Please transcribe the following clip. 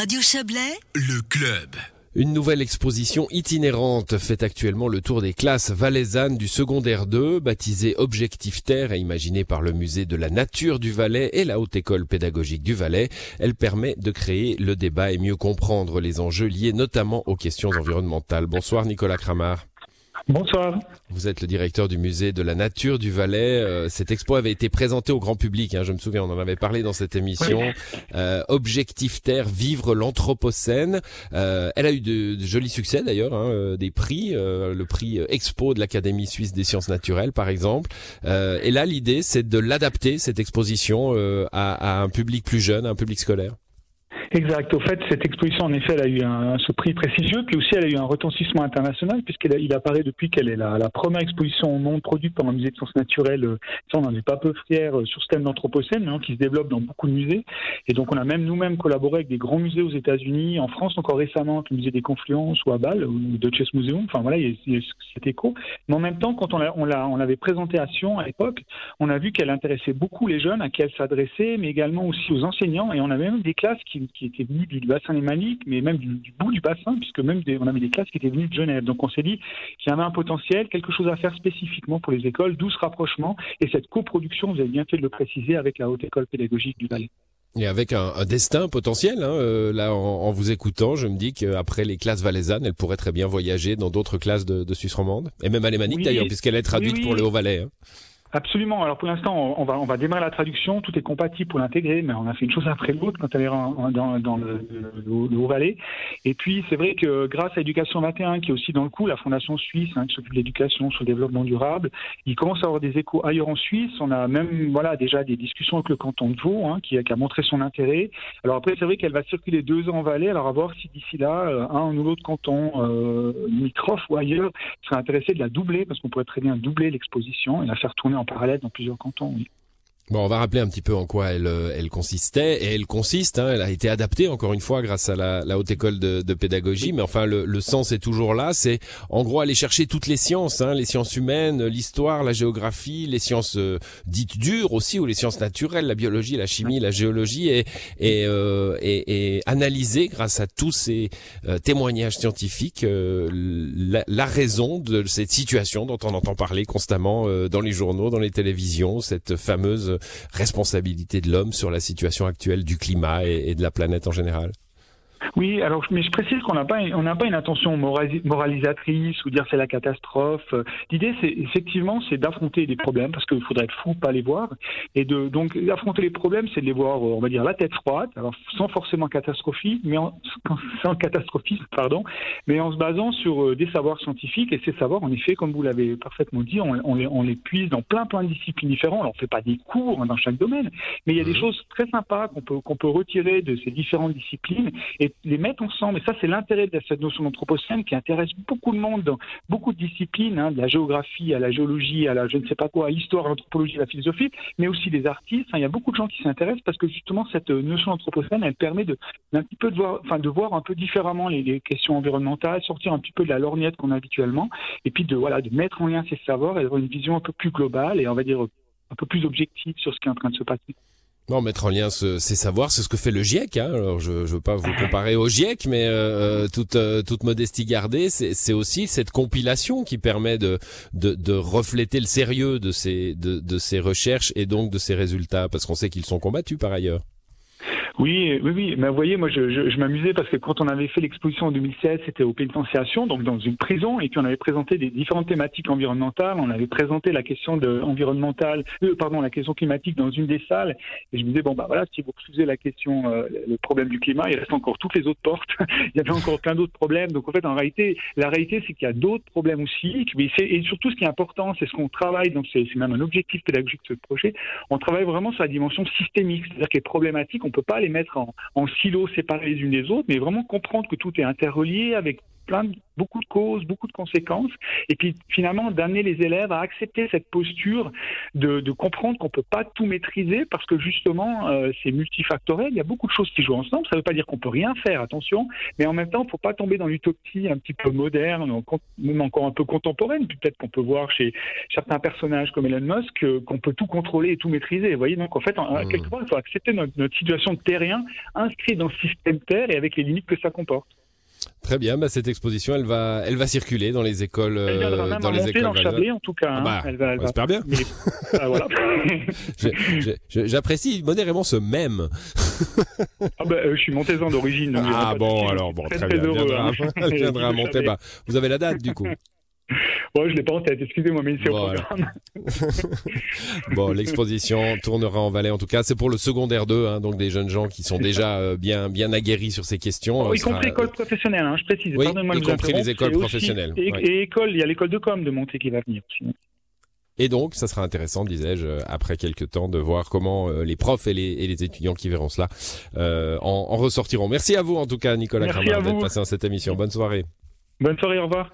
Radio Chablais, le club. Une nouvelle exposition itinérante fait actuellement le tour des classes valaisannes du secondaire 2, baptisée Objectif Terre et imaginée par le musée de la nature du Valais et la Haute École pédagogique du Valais. Elle permet de créer le débat et mieux comprendre les enjeux liés notamment aux questions environnementales. Bonsoir Nicolas Cramard. Bonsoir. Vous êtes le directeur du musée de la nature du Valais. Euh, cette expo avait été présentée au grand public. Hein, je me souviens, on en avait parlé dans cette émission. Euh, Objectif Terre, vivre l'anthropocène. Euh, elle a eu de, jolis succès d'ailleurs, hein, des prix, le prix Expo de l'Académie suisse des sciences naturelles par exemple. et là, l'idée, c'est de l'adapter cette exposition à, à un public plus jeune, un public scolaire. Exact. Au fait, cette exposition, en effet, elle a eu un, ce prix prestigieux, puis aussi elle a eu un retentissement international, puisqu'il il apparaît depuis qu'elle est la, première exposition au monde produite par un musée de sciences naturelles. Euh, ça, on n'en est pas peu fiers euh, sur ce thème d'anthropocène, hein, qui se développe dans beaucoup de musées. Et donc, on a même nous-mêmes collaboré avec des grands musées aux États-Unis, en France encore récemment, le musée des Confluences ou à Bâle, ou le Chess Museum. Enfin voilà, il y a, cet écho. Mais en même temps, quand on l'avait on présenté à Sion à l'époque, on a vu qu'elle intéressait beaucoup les jeunes à qui elle s'adressait, mais également aussi aux enseignants. Et on avait même des classes qui étaient venues du bassin lémanique, mais même du, bout du bassin, puisque même on avait des classes qui étaient venues de Genève. Donc on s'est dit qu'il y avait un potentiel, quelque chose à faire spécifiquement pour les écoles, d'où ce rapprochement et cette coproduction, vous avez bien fait de le préciser, avec la Haute École pédagogique du Valais. Et avec un, destin potentiel, hein, euh, là en, vous écoutant, je me dis qu'après les classes valaisannes, elle pourrait très bien voyager dans d'autres classes de, Suisse romande, et même alémanique d'ailleurs, puisqu'elle est traduite pour le Haut-Valais. Hein. Absolument. Alors pour l'instant, on va, on va démarrer la traduction. Tout est compatible pour l'intégrer, mais on a fait une chose après l'autre quand elle est dans, le, le, Haut-Valais. Et puis c'est vrai que grâce à Éducation 21, qui est aussi dans le coup, la fondation suisse hein, qui s'occupe de l'éducation sur le développement durable, il commence à avoir des échos ailleurs en Suisse. On a même voilà déjà des discussions avec le canton de Vaud, hein, qui, a montré son intérêt. Alors après, c'est vrai qu'elle va circuler deux ans en Valais. Alors à voir si d'ici là, euh, un ou l'autre canton euh, ou ailleurs serait intéressé de la doubler, parce qu'on pourrait très bien doubler l'exposition et la faire tourner en parallèle dans plusieurs cantons. Oui. Bon, on va rappeler un petit peu en quoi elle, euh, elle consistait. Et elle consiste, hein, elle a été adaptée encore une fois grâce à la, la haute école de, de pédagogie. Mais enfin, le, le, sens est toujours là. C'est en gros aller chercher toutes les sciences, hein, les sciences humaines, l'histoire, la géographie, les sciences euh, dites dures aussi, ou les sciences naturelles, la biologie, la chimie, la géologie, et, et, euh, et, et analyser grâce à tous ces témoignages scientifiques la, la, raison de cette situation dont on entend parler constamment dans les journaux, dans les télévisions, cette fameuse responsabilité de l'homme sur la situation actuelle du climat et, de la planète en général oui, alors mais je précise qu'on n'a pas on n'a pas une intention moralisatrice ou dire c'est la catastrophe. L'idée c'est effectivement c'est d'affronter les problèmes parce qu'il faudrait être fou pas les voir et de donc affronter les problèmes c'est de les voir on va dire la tête froide alors sans forcément catastrophisme mais en, sans catastrophisme pardon mais en se basant sur euh, des savoirs scientifiques et ces savoirs en effet comme vous l'avez parfaitement dit on, on, les, on les puise dans plein plein de disciplines différentes. On fait pas des cours dans chaque domaine mais il y a des mmh. choses très sympas qu'on peut qu'on peut retirer de ces différentes disciplines et les mettre ensemble. Et ça, c'est l'intérêt de cette notion d'anthropocène qui intéresse beaucoup de monde dans beaucoup de disciplines, hein, de la géographie à la géologie, à la je ne sais pas quoi, à l'histoire, l'anthropologie, la philosophie, mais aussi des artistes. il y a beaucoup de gens qui s'intéressent parce que justement, cette notion d'anthropocène, elle permet de, d'un petit peu de voir, enfin, de voir un peu différemment les, questions environnementales, sortir un petit peu de la lorgnette qu'on a habituellement, et puis de, voilà, de mettre en lien ces savoirs et d'avoir une vision un peu plus globale et on va dire un peu plus objective sur ce qui est en train de se passer. Non, mettre en lien ces savoirs, c'est ce que fait le GIEC. Hein. Alors, je ne veux pas vous comparer au GIEC, mais euh, euh toute, euh, toute modestie gardée, c'est aussi cette compilation qui permet de, de, de, refléter le sérieux de ces, de, de ces recherches et donc de ces résultats, parce qu'on sait qu'ils sont combattus par ailleurs. Oui, oui, oui. Mais vous voyez, moi, je, m'amusais parce que quand on avait fait l'exposition en 2016, c'était au pénitentiation, donc dans une prison, et puis on avait présenté des différentes thématiques environnementales. On avait présenté la question environnementale, euh, pardon, la question climatique dans une des salles. Et je me disais bon, bah voilà, si vous refusez la question, euh, le problème du climat, il reste encore toutes les autres portes. il y avait encore plein d'autres problèmes. Donc en fait, en réalité, la réalité, c'est qu'il y a d'autres problèmes aussi. Et surtout, ce qui est important, c'est ce qu'on travaille. Donc c'est même un objectif pédagogique de ce projet. On travaille vraiment sur la dimension systémique, c'est-à-dire que les problématiques, on peut pas les mettre en, silos séparés les unes des autres, mais vraiment comprendre que tout est interrelié avec plein de, beaucoup de causes, beaucoup de conséquences, et puis finalement d'amener les élèves à accepter cette posture de, de comprendre qu'on peut pas tout maîtriser parce que justement euh, c'est multifactoriel. Il y a beaucoup de choses qui jouent ensemble. Ça ne veut pas dire qu'on peut rien faire, attention, mais en même temps, il faut pas tomber dans l'utopie un petit peu moderne, même encore un peu contemporaine. Peut-être qu'on peut voir chez certains personnages comme Elon Musk euh, qu'on peut tout contrôler et tout maîtriser. Vous voyez, donc en fait, en, quelque part, il faut accepter notre, notre situation de terrien inscrit dans ce système Terre et avec les limites que ça comporte. Très bien, bah cette exposition, elle va, elle va circuler dans les écoles, euh, dans les écoles. Dans le Chablais, en tout cas. Hein. bah, elle va, elle va... bien. ah, voilà. J'apprécie modérément ce même. ah bah, euh, je suis montaisan d'origine. Ah bon, alors bon, très, très, bien. Heureux, viendra, hein. viendra à. Bah, vous avez la date du coup. Bon, je l'ai pas en tête, excusez-moi, mais c'est au programme. bon, l'exposition tournera en Valais en tout cas. C'est pour le secondaire 2, hein, donc des jeunes gens qui sont déjà euh, bien bien aguerris sur ces questions. Oh, y compris l'école professionnelle, hein, je précise. Oui, y compris les écoles professionnelles. et, et, école, il y a l'école de com de Monté qui va venir aussi. Et donc, ça sera intéressant, disais-je, euh, après quelques temps, de voir comment euh, les profs et les, et les, étudiants qui verront cela euh, en, en, ressortiront. Merci à vous, en tout cas, Nicolas Kramer, d'être passé dans cette émission. Bonne soirée. Bonne soirée, au revoir.